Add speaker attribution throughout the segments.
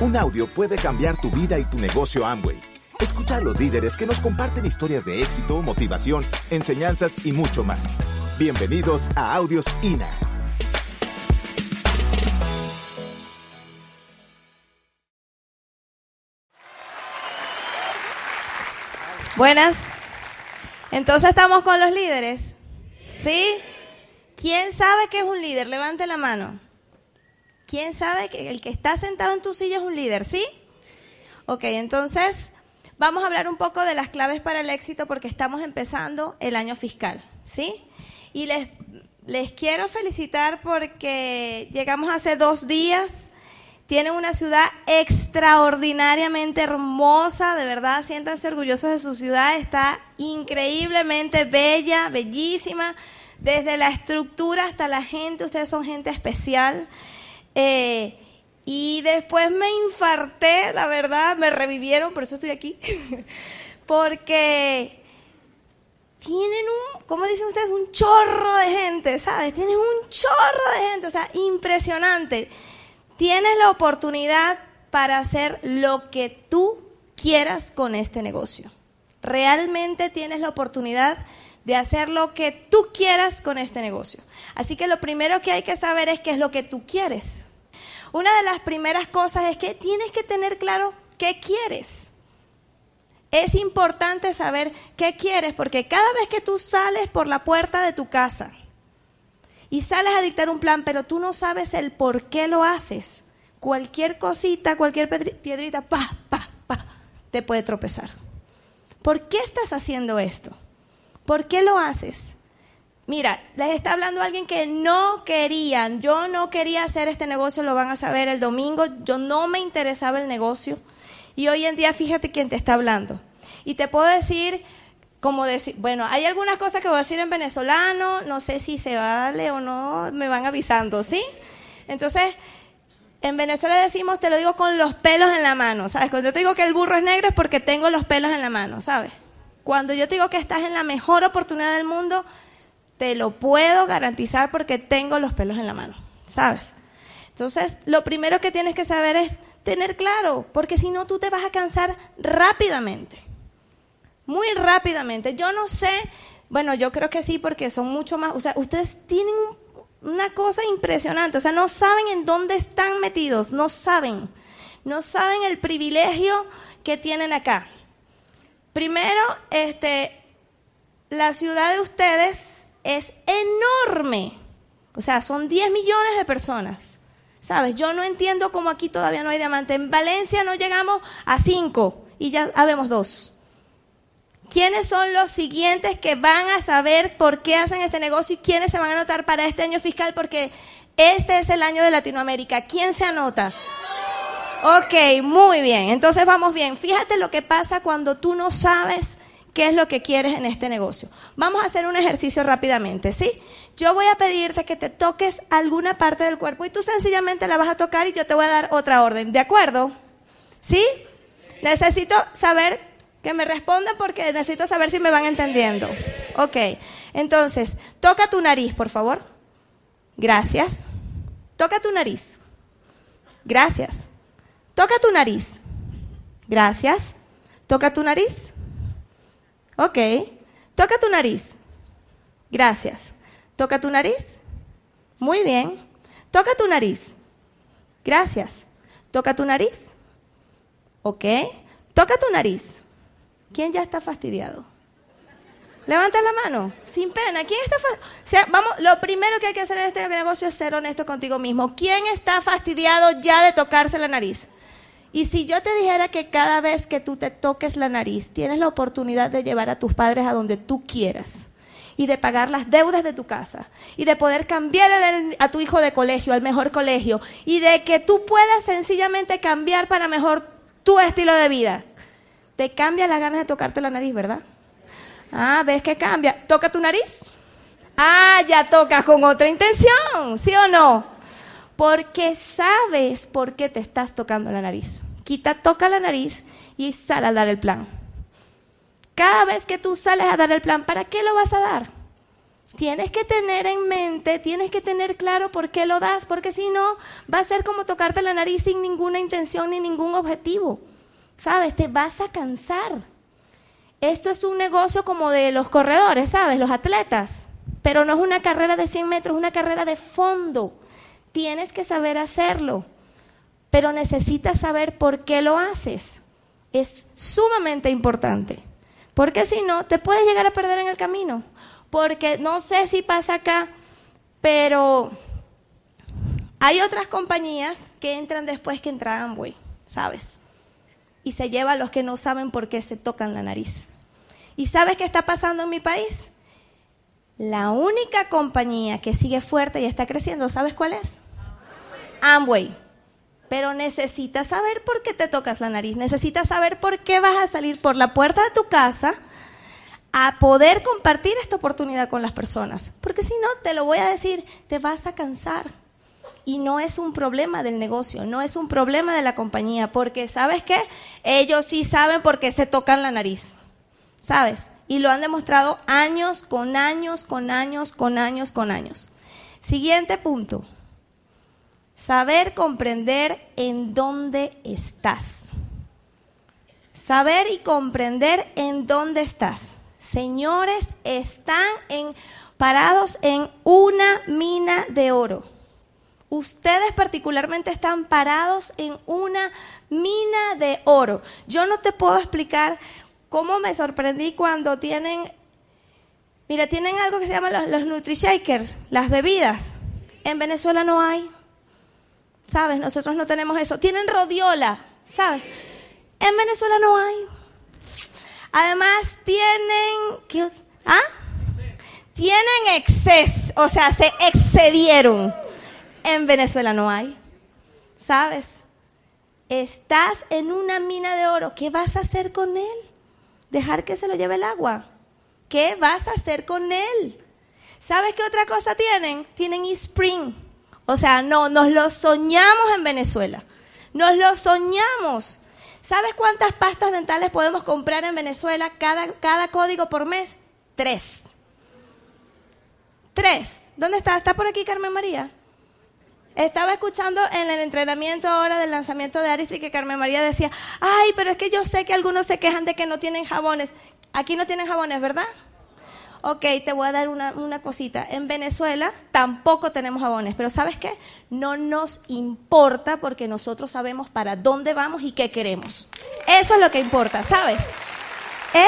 Speaker 1: Un audio puede cambiar tu vida y tu negocio Amway. Escucha a los líderes que nos comparten historias de éxito, motivación, enseñanzas y mucho más. Bienvenidos a Audios INA.
Speaker 2: Buenas. Entonces estamos con los líderes. ¿Sí? ¿Quién sabe que es un líder? Levante la mano. ¿Quién sabe que el que está sentado en tu silla es un líder? ¿Sí? Ok, entonces vamos a hablar un poco de las claves para el éxito porque estamos empezando el año fiscal. ¿Sí? Y les, les quiero felicitar porque llegamos hace dos días tienen una ciudad extraordinariamente hermosa, de verdad, siéntanse orgullosos de su ciudad, está increíblemente bella, bellísima, desde la estructura hasta la gente, ustedes son gente especial. Eh, y después me infarté, la verdad, me revivieron, por eso estoy aquí, porque tienen un, ¿cómo dicen ustedes? Un chorro de gente, ¿sabes? Tienen un chorro de gente, o sea, impresionante. Tienes la oportunidad para hacer lo que tú quieras con este negocio. Realmente tienes la oportunidad de hacer lo que tú quieras con este negocio. Así que lo primero que hay que saber es qué es lo que tú quieres. Una de las primeras cosas es que tienes que tener claro qué quieres. Es importante saber qué quieres porque cada vez que tú sales por la puerta de tu casa, y sales a dictar un plan, pero tú no sabes el por qué lo haces. Cualquier cosita, cualquier piedrita, pa, pa, pa, te puede tropezar. ¿Por qué estás haciendo esto? ¿Por qué lo haces? Mira, les está hablando alguien que no querían. Yo no quería hacer este negocio, lo van a saber el domingo. Yo no me interesaba el negocio. Y hoy en día, fíjate quién te está hablando. Y te puedo decir como decir, bueno, hay algunas cosas que voy a decir en venezolano, no sé si se vale o no, me van avisando, ¿sí? Entonces, en Venezuela decimos, te lo digo con los pelos en la mano, ¿sabes? Cuando yo te digo que el burro es negro es porque tengo los pelos en la mano, ¿sabes? Cuando yo te digo que estás en la mejor oportunidad del mundo, te lo puedo garantizar porque tengo los pelos en la mano, ¿sabes? Entonces, lo primero que tienes que saber es tener claro, porque si no tú te vas a cansar rápidamente muy rápidamente. Yo no sé, bueno, yo creo que sí, porque son mucho más, o sea, ustedes tienen una cosa impresionante, o sea, no saben en dónde están metidos, no saben, no saben el privilegio que tienen acá. Primero, este, la ciudad de ustedes es enorme, o sea, son 10 millones de personas. ¿Sabes? Yo no entiendo cómo aquí todavía no hay diamante. En Valencia no llegamos a 5 y ya habemos dos. ¿Quiénes son los siguientes que van a saber por qué hacen este negocio y quiénes se van a anotar para este año fiscal? Porque este es el año de Latinoamérica. ¿Quién se anota? Ok, muy bien. Entonces vamos bien. Fíjate lo que pasa cuando tú no sabes qué es lo que quieres en este negocio. Vamos a hacer un ejercicio rápidamente, ¿sí? Yo voy a pedirte que te toques alguna parte del cuerpo y tú sencillamente la vas a tocar y yo te voy a dar otra orden, ¿de acuerdo? ¿Sí? Necesito saber que me respondan porque necesito saber si me van entendiendo. Ok, entonces, toca tu nariz, por favor. Gracias. Toca tu nariz. Gracias. Toca tu nariz. Gracias. Toca tu nariz. Ok. Toca tu nariz. Gracias. Toca tu nariz. Muy bien. Toca tu nariz. Gracias. Toca tu nariz. Ok. Toca tu nariz. ¿Quién ya está fastidiado? Levanta la mano, sin pena. ¿Quién está fastidiado? vamos, lo primero que hay que hacer en este negocio es ser honesto contigo mismo. ¿Quién está fastidiado ya de tocarse la nariz? Y si yo te dijera que cada vez que tú te toques la nariz, tienes la oportunidad de llevar a tus padres a donde tú quieras y de pagar las deudas de tu casa y de poder cambiar a tu hijo de colegio al mejor colegio y de que tú puedas sencillamente cambiar para mejor tu estilo de vida te cambia las ganas de tocarte la nariz, ¿verdad? Ah, ¿ves que cambia? ¿Toca tu nariz? Ah, ya tocas con otra intención, ¿sí o no? Porque sabes por qué te estás tocando la nariz. Quita, toca la nariz y sal a dar el plan. Cada vez que tú sales a dar el plan, ¿para qué lo vas a dar? tienes que tener en mente, tienes que tener claro por qué lo das, porque si no, va a ser como tocarte la nariz sin ninguna intención ni ningún objetivo. ¿Sabes? Te vas a cansar. Esto es un negocio como de los corredores, ¿sabes? Los atletas. Pero no es una carrera de 100 metros, es una carrera de fondo. Tienes que saber hacerlo. Pero necesitas saber por qué lo haces. Es sumamente importante. Porque si no, te puedes llegar a perder en el camino. Porque no sé si pasa acá, pero hay otras compañías que entran después que entra Amway, ¿sabes? Y se lleva a los que no saben por qué se tocan la nariz. ¿Y sabes qué está pasando en mi país? La única compañía que sigue fuerte y está creciendo, ¿sabes cuál es? Amway. Pero necesitas saber por qué te tocas la nariz, necesitas saber por qué vas a salir por la puerta de tu casa a poder compartir esta oportunidad con las personas. Porque si no, te lo voy a decir, te vas a cansar. Y no es un problema del negocio, no es un problema de la compañía, porque ¿sabes qué? Ellos sí saben por qué se tocan la nariz. ¿Sabes? Y lo han demostrado años, con años, con años, con años, con años. Siguiente punto. Saber comprender en dónde estás. Saber y comprender en dónde estás. Señores, están en, parados en una mina de oro. Ustedes particularmente están parados en una mina de oro. Yo no te puedo explicar cómo me sorprendí cuando tienen, mira, tienen algo que se llama los, los NutriShaker, las bebidas. En Venezuela no hay. ¿Sabes? Nosotros no tenemos eso. Tienen rodiola, ¿sabes? En Venezuela no hay. Además tienen, ¿ah? Tienen exceso, o sea, se excedieron. En Venezuela no hay. ¿Sabes? Estás en una mina de oro. ¿Qué vas a hacer con él? Dejar que se lo lleve el agua. ¿Qué vas a hacer con él? ¿Sabes qué otra cosa tienen? Tienen spring. O sea, no, nos lo soñamos en Venezuela. Nos lo soñamos. ¿Sabes cuántas pastas dentales podemos comprar en Venezuela cada, cada código por mes? Tres. Tres. ¿Dónde está? ¿Está por aquí Carmen María? Estaba escuchando en el entrenamiento ahora del lanzamiento de Aristri que Carmen María decía, ay, pero es que yo sé que algunos se quejan de que no tienen jabones. Aquí no tienen jabones, ¿verdad? ok, te voy a dar una, una, cosita. En Venezuela tampoco tenemos jabones, pero ¿sabes qué? No nos importa porque nosotros sabemos para dónde vamos y qué queremos. Eso es lo que importa, ¿sabes?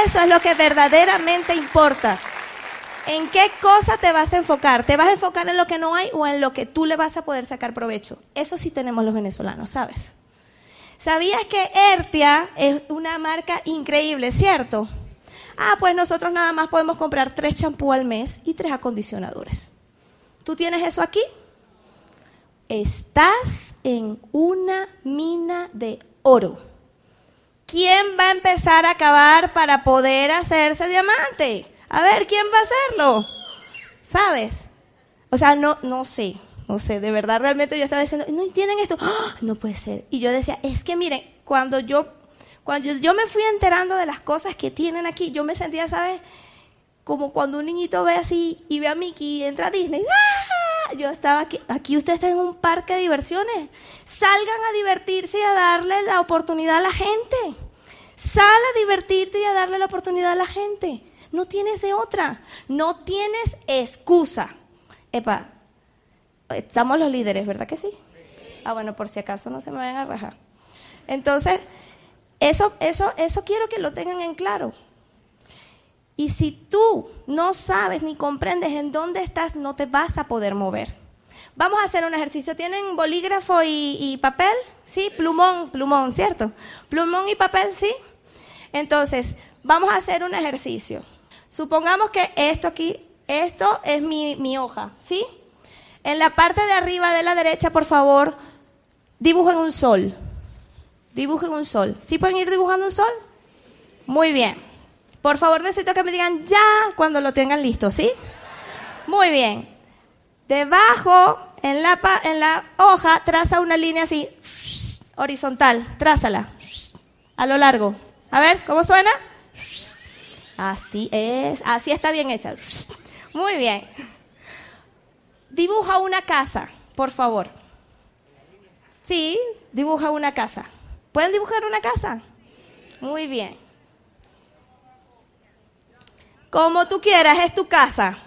Speaker 2: Eso es lo que verdaderamente importa. ¿En qué cosa te vas a enfocar? ¿Te vas a enfocar en lo que no hay o en lo que tú le vas a poder sacar provecho? Eso sí tenemos los venezolanos, ¿sabes? ¿Sabías que Ertia es una marca increíble, cierto? Ah, pues nosotros nada más podemos comprar tres champú al mes y tres acondicionadores. ¿Tú tienes eso aquí? Estás en una mina de oro. ¿Quién va a empezar a cavar para poder hacerse diamante? A ver, ¿quién va a hacerlo? ¿Sabes? O sea, no, no sé, no sé, de verdad realmente yo estaba diciendo, no tienen esto, ¡Ah! no puede ser. Y yo decía, es que miren, cuando yo cuando yo me fui enterando de las cosas que tienen aquí, yo me sentía, ¿sabes? Como cuando un niñito ve así y ve a Mickey y entra a Disney. ¡Ah! Yo estaba aquí, aquí usted está en un parque de diversiones. Salgan a divertirse y a darle la oportunidad a la gente. Sal a divertirte y a darle la oportunidad a la gente. No tienes de otra. No tienes excusa. Epa, estamos los líderes, ¿verdad que sí? Ah, bueno, por si acaso no se me vayan a rajar. Entonces, eso, eso, eso quiero que lo tengan en claro. Y si tú no sabes ni comprendes en dónde estás, no te vas a poder mover. Vamos a hacer un ejercicio. ¿Tienen bolígrafo y, y, papel? Sí, plumón, plumón, ¿cierto? Plumón y papel, sí. Entonces, vamos a hacer un ejercicio. Supongamos que esto aquí, esto es mi, mi hoja, ¿sí? En la parte de arriba de la derecha, por favor, dibujen un sol. Dibujen un sol. ¿Sí pueden ir dibujando un sol? Muy bien. Por favor, necesito que me digan ya cuando lo tengan listo, ¿sí? Muy bien. Debajo, en la, en la hoja, traza una línea así, horizontal. Trázala. A lo largo. A ver, ¿cómo suena? Así es. Así está bien hecha. Muy bien. Dibuja una casa, por favor. Sí, dibuja una casa. ¿Pueden dibujar una casa? Muy bien. Como tú quieras, es tu casa.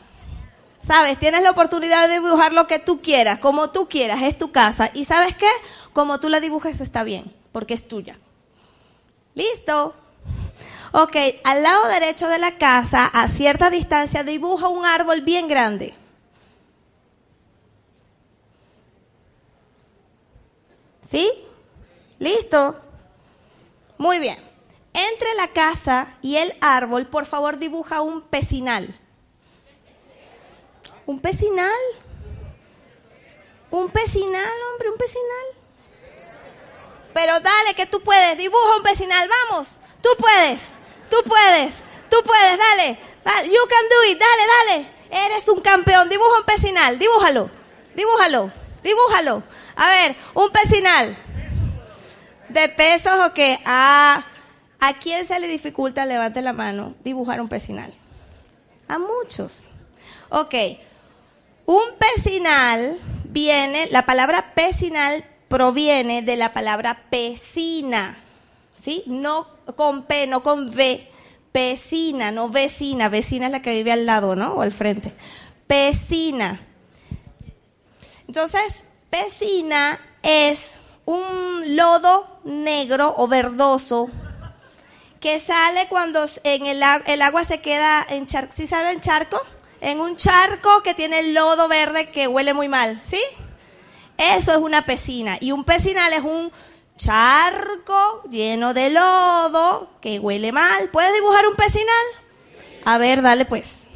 Speaker 2: ¿Sabes? Tienes la oportunidad de dibujar lo que tú quieras, como tú quieras, es tu casa. ¿Y sabes qué? Como tú la dibujes está bien, porque es tuya. ¿Listo? Ok, al lado derecho de la casa, a cierta distancia, dibuja un árbol bien grande. ¿Sí? ¿Listo? Muy bien. Entre la casa y el árbol, por favor, dibuja un pecinal. ¿Un pecinal? ¿Un pecinal, hombre? ¿Un pecinal? Pero dale, que tú puedes. Dibuja un pecinal, vamos. Tú puedes. Tú puedes. Tú puedes, dale. You can do it. Dale, dale. Eres un campeón. Dibuja un pecinal. Dibújalo. Dibújalo. Dibújalo. A ver, un pecinal. ¿De pesos o qué? Ah, ¿a quién se le dificulta, levante la mano, dibujar un pecinal? A muchos. Ok. Un pecinal viene, la palabra pecinal proviene de la palabra pecina. ¿Sí? No con P, no con V. Pecina, no vecina. Vecina es la que vive al lado, ¿no? O al frente. Pecina. Entonces, pecina es un lodo negro o verdoso que sale cuando en el, agua se queda en charco. ¿Sí sabe en charco? En un charco que tiene lodo verde que huele muy mal, ¿sí? Eso es una pecina. Y un pecinal es un charco lleno de lodo que huele mal. ¿Puedes dibujar un pecinal? A ver, dale pues.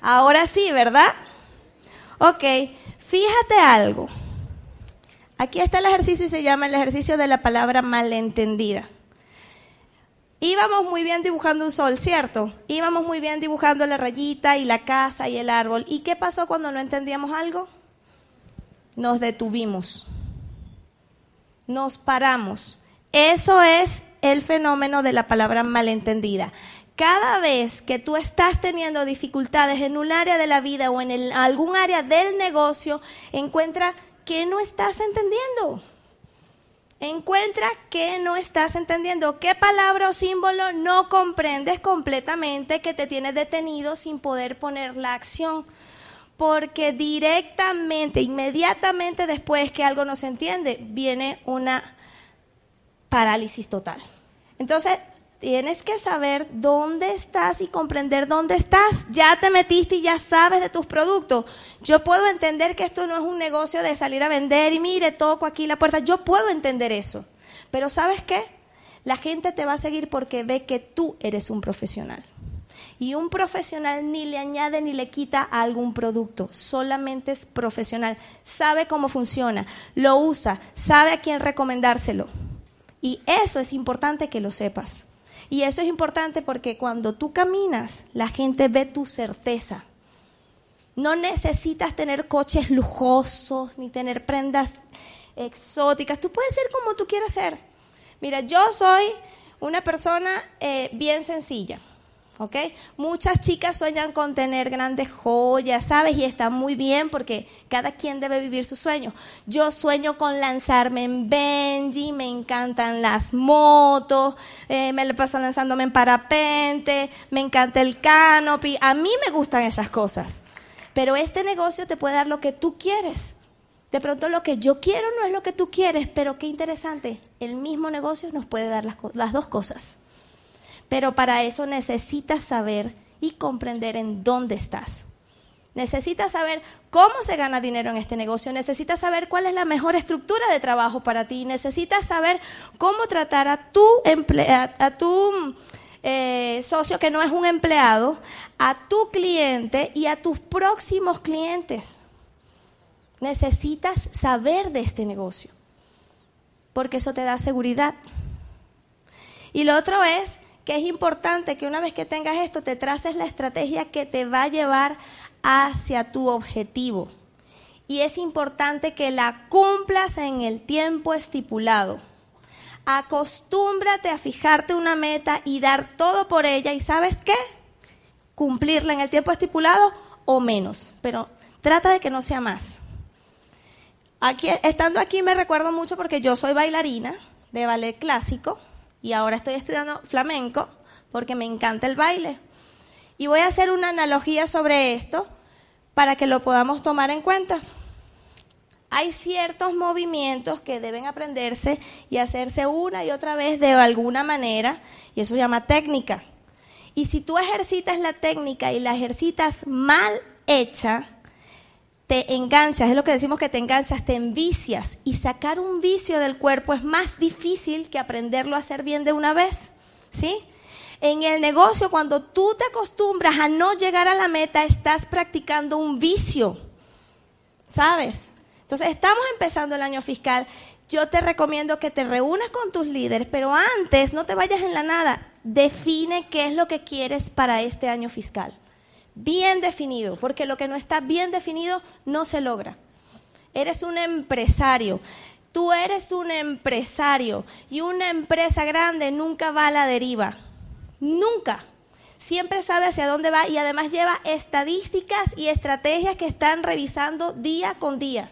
Speaker 2: Ahora sí, ¿verdad? Ok, fíjate algo. Aquí está el ejercicio y se llama el ejercicio de la palabra malentendida. Íbamos muy bien dibujando un sol, ¿cierto? Íbamos muy bien dibujando la rayita y la casa y el árbol. ¿Y qué pasó cuando no entendíamos algo? Nos detuvimos. Nos paramos. Eso es el fenómeno de la palabra malentendida. Cada vez que tú estás teniendo dificultades en un área de la vida o en algún área del negocio, encuentra ¿qué no estás entendiendo? Encuentra qué no estás entendiendo, qué palabra o símbolo no comprendes completamente que te tiene detenido sin poder poner la acción. Porque directamente, inmediatamente después que algo no se entiende, viene una parálisis total. Entonces, Tienes que saber dónde estás y comprender dónde estás. Ya te metiste y ya sabes de tus productos. Yo puedo entender que esto no es un negocio de salir a vender y mire, toco aquí la puerta. Yo puedo entender eso. Pero ¿sabes qué? La gente te va a seguir porque ve que tú eres un profesional. Y un profesional ni le añade ni le quita a algún producto, solamente es profesional, sabe cómo funciona, lo usa, sabe a quién recomendárselo. Y eso es importante que lo sepas. Y eso es importante porque cuando tú caminas, la gente ve tu certeza. No necesitas tener coches lujosos ni tener prendas exóticas. Tú puedes ser como tú quieras ser. Mira, yo soy una persona eh, bien sencilla. ¿Ok? Muchas chicas sueñan con tener grandes joyas, ¿sabes? Y está muy bien porque cada quien debe vivir su sueño. Yo sueño con lanzarme en Benji, me encantan las motos, eh, me lo paso lanzándome en parapente, me encanta el canopy, a mí me gustan esas cosas. Pero este negocio te puede dar lo que tú quieres. De pronto lo que yo quiero no es lo que tú quieres, pero qué interesante, el mismo negocio nos puede dar las dos cosas. Pero para eso necesitas saber y comprender en dónde estás. Necesitas saber cómo se gana dinero en este negocio, necesitas saber cuál es la mejor estructura de trabajo para ti, necesitas saber cómo tratar a tu, a tu eh, socio que no es un empleado, a tu cliente y a tus próximos clientes. Necesitas saber de este negocio, porque eso te da seguridad. Y lo otro es que es importante que una vez que tengas esto te traces la estrategia que te va a llevar hacia tu objetivo. Y es importante que la cumplas en el tiempo estipulado. Acostúmbrate a fijarte una meta y dar todo por ella. ¿Y sabes qué? cumplirla en el tiempo estipulado o menos, pero trata de que no sea más. Aquí, estando aquí me recuerdo mucho porque yo soy bailarina de ballet clásico y ahora estoy estudiando flamenco porque me encanta el baile. Y voy a hacer una analogía sobre esto para que lo podamos tomar en cuenta. Hay ciertos movimientos que deben aprenderse y hacerse una y otra vez de alguna manera, y eso se llama técnica. Y si tú ejercitas la técnica y la ejercitas mal hecha, te enganchas, es lo que decimos que te enganchas, te envicias. Y sacar un vicio del cuerpo es más difícil que aprenderlo a hacer bien de una vez. ¿Sí? En el negocio, cuando tú te acostumbras a no llegar a la meta, estás practicando un vicio. ¿Sabes? Entonces, estamos empezando el año fiscal. Yo te recomiendo que te reúnas con tus líderes, pero antes no te vayas en la nada. Define qué es lo que quieres para este año fiscal. Bien definido, porque lo que no está bien definido no se logra. Eres un empresario. Tú eres un empresario y una empresa grande nunca va a la deriva Nunca. Siempre sabe hacia dónde va y además lleva estadísticas y estrategias que están revisando día con día.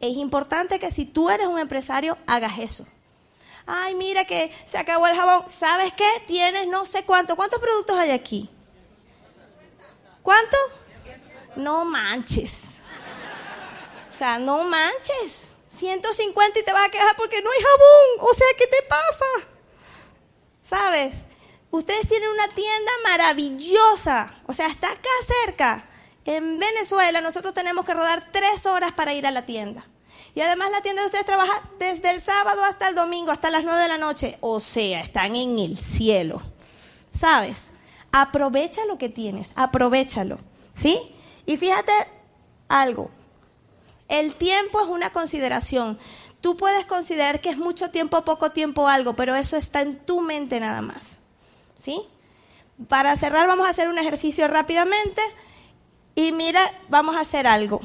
Speaker 2: Es importante que si tú eres un empresario, hagas eso. Ay, mira que se acabó el jabón. ¿Sabes qué? Tienes no sé cuánto. ¿Cuántos productos hay aquí? ¿Cuánto? No manches. O sea, no manches. 150 y te vas a quejar porque no hay jabón. O sea, ¿qué te pasa? ¿Sabes? Ustedes tienen una tienda maravillosa, o sea, está acá cerca. En Venezuela nosotros tenemos que rodar tres horas para ir a la tienda. Y además la tienda de ustedes trabaja desde el sábado hasta el domingo, hasta las nueve de la noche. O sea, están en el cielo. ¿Sabes? Aprovecha lo que tienes, aprovechalo. ¿Sí? Y fíjate algo. El tiempo es una consideración. Tú puedes considerar que es mucho tiempo, poco tiempo, algo, pero eso está en tu mente nada más. ¿sí? Para cerrar vamos a hacer un ejercicio rápidamente y mira, vamos a hacer algo.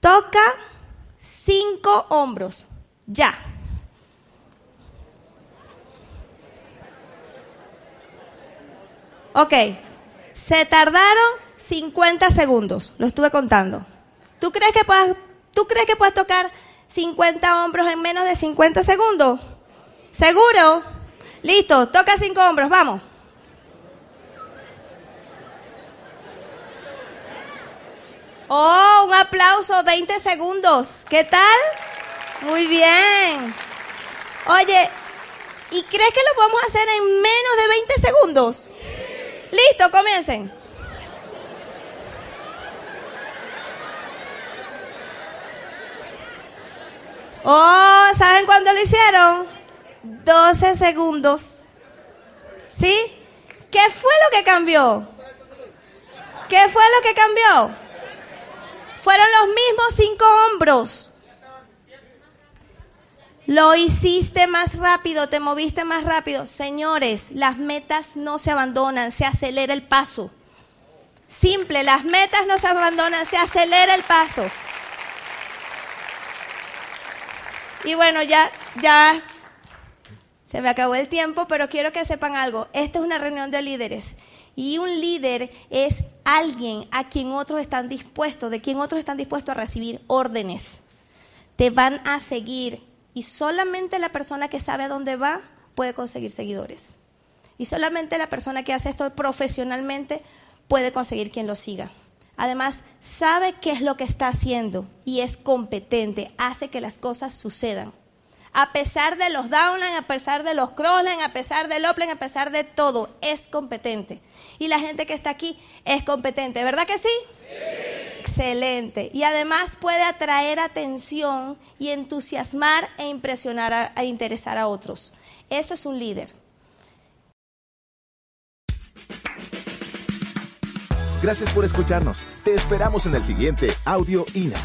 Speaker 2: Toca cinco hombros, ya. Ok, se tardaron 50 segundos, lo estuve contando. ¿Tú crees que puedes, ¿tú crees que puedes tocar 50 hombros en menos de 50 segundos? ¿Seguro? Listo, toca cinco hombros, vamos. Oh, un aplauso, 20 segundos. ¿Qué tal? Muy bien. Oye, ¿y crees que lo podemos hacer en menos de 20 segundos? Listo, comiencen. Oh, ¿saben cuándo lo hicieron? 12 segundos. ¿Sí? ¿Qué fue lo que cambió? ¿Qué fue lo que cambió? Fueron los mismos cinco hombros. Lo hiciste más rápido, te moviste más rápido. Señores, las metas no se abandonan, se acelera el paso. Simple, las metas no se abandonan, se acelera el paso. Y bueno, ya, ya se me acabó el tiempo, pero quiero que sepan algo. Esta es una reunión de líderes. Y un líder es alguien a quien otros están dispuestos, de quien otros están dispuestos a recibir órdenes. Te van a seguir. Y solamente la persona que sabe a dónde va puede conseguir seguidores. Y solamente la persona que hace esto profesionalmente puede conseguir quien lo siga. Además, sabe qué es lo que está haciendo y es competente, hace que las cosas sucedan a pesar de los downline, a pesar de los crossline, a pesar del upline, a pesar de todo, es competente. Y la gente que está aquí es competente, ¿verdad que sí? Excelente. Y además puede atraer atención y entusiasmar e impresionar a, a interesar a otros. Eso es un líder.
Speaker 1: Gracias por escucharnos. Te esperamos en el siguiente Audio INA.